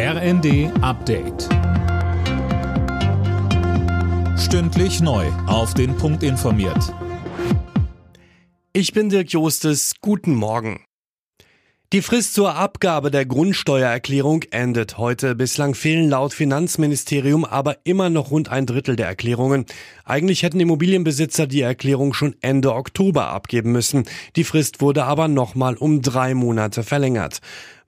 RND Update. Stündlich neu. Auf den Punkt informiert. Ich bin Dirk Jostes. Guten Morgen. Die Frist zur Abgabe der Grundsteuererklärung endet heute. Bislang fehlen laut Finanzministerium aber immer noch rund ein Drittel der Erklärungen. Eigentlich hätten Immobilienbesitzer die Erklärung schon Ende Oktober abgeben müssen. Die Frist wurde aber nochmal um drei Monate verlängert.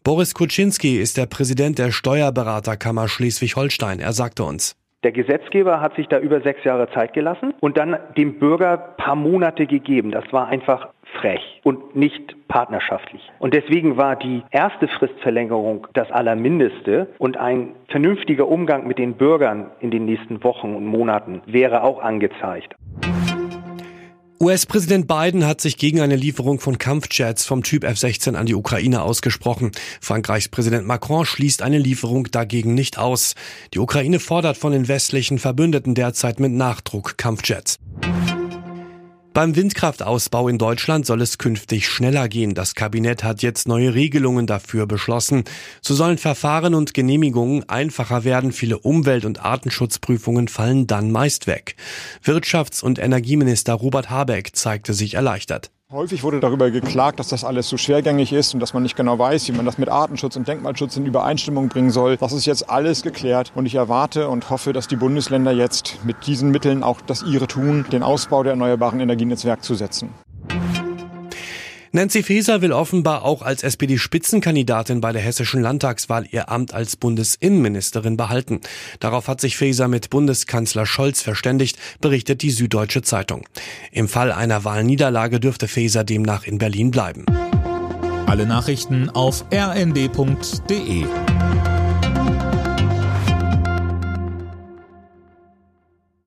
Boris Kuczynski ist der Präsident der Steuerberaterkammer Schleswig-Holstein. Er sagte uns. Der Gesetzgeber hat sich da über sechs Jahre Zeit gelassen und dann dem Bürger paar Monate gegeben. Das war einfach frech und nicht partnerschaftlich. Und deswegen war die erste Fristverlängerung das Allermindeste und ein vernünftiger Umgang mit den Bürgern in den nächsten Wochen und Monaten wäre auch angezeigt. US-Präsident Biden hat sich gegen eine Lieferung von Kampfjets vom Typ F-16 an die Ukraine ausgesprochen. Frankreichs Präsident Macron schließt eine Lieferung dagegen nicht aus. Die Ukraine fordert von den westlichen Verbündeten derzeit mit Nachdruck Kampfjets. Beim Windkraftausbau in Deutschland soll es künftig schneller gehen. Das Kabinett hat jetzt neue Regelungen dafür beschlossen. So sollen Verfahren und Genehmigungen einfacher werden. Viele Umwelt- und Artenschutzprüfungen fallen dann meist weg. Wirtschafts- und Energieminister Robert Habeck zeigte sich erleichtert. Häufig wurde darüber geklagt, dass das alles so schwergängig ist und dass man nicht genau weiß, wie man das mit Artenschutz und Denkmalschutz in Übereinstimmung bringen soll. Das ist jetzt alles geklärt und ich erwarte und hoffe, dass die Bundesländer jetzt mit diesen Mitteln auch das ihre tun, den Ausbau der erneuerbaren Energienetzwerk zu setzen. Nancy Faeser will offenbar auch als SPD-Spitzenkandidatin bei der hessischen Landtagswahl ihr Amt als Bundesinnenministerin behalten. Darauf hat sich Faeser mit Bundeskanzler Scholz verständigt, berichtet die Süddeutsche Zeitung. Im Fall einer Wahlniederlage dürfte Faeser demnach in Berlin bleiben. Alle Nachrichten auf rnd.de